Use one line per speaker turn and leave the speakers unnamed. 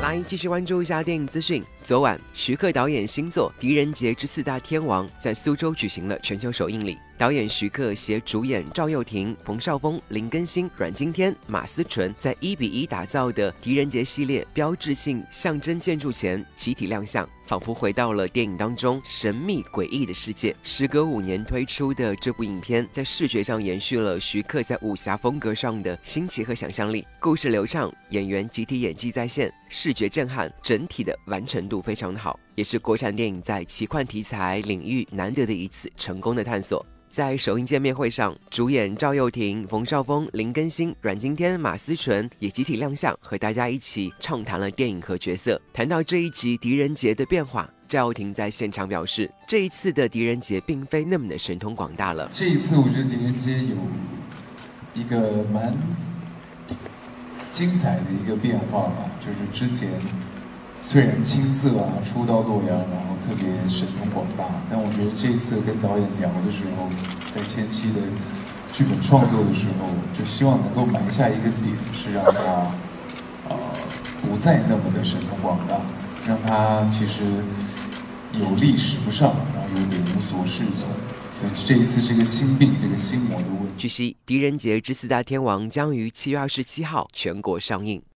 来继续关注一下电影资讯。昨晚，徐克导演新作《狄仁杰之四大天王》在苏州举行了全球首映礼。导演徐克携主演赵又廷、冯绍峰、林更新、阮经天、马思纯，在一比一打造的狄仁杰系列标志性象征建筑前集体亮相，仿佛回到了电影当中神秘诡异的世界。时隔五年推出的这部影片，在视觉上延续了徐克在武侠风格上的新奇和想象力，故事流畅，演员集体演技在线，视觉震撼，整体的完成度非常的好，也是国产电影在奇幻题材领域难得的一次成功的探索。在首映见面会上，主演赵又廷、冯绍峰、林更新、阮经天、马思纯也集体亮相，和大家一起畅谈了电影和角色。谈到这一集狄仁杰的变化，赵又廷在现场表示，这一次的狄仁杰并非那么的神通广大了。
这一次，我觉得狄仁杰有一个蛮精彩的一个变化吧，就是之前。虽然青涩啊，初到洛阳，然后特别神通广大，但我觉得这次跟导演聊的时候，在前期的剧本创作的时候，就希望能够埋下一个点，是让他呃不再那么的神通广大，让他其实有力使不上，然后有点无所适从。这一次这个心病，这个心魔的问题。
据悉，《狄仁杰之四大天王》将于七月二十七号全国上映。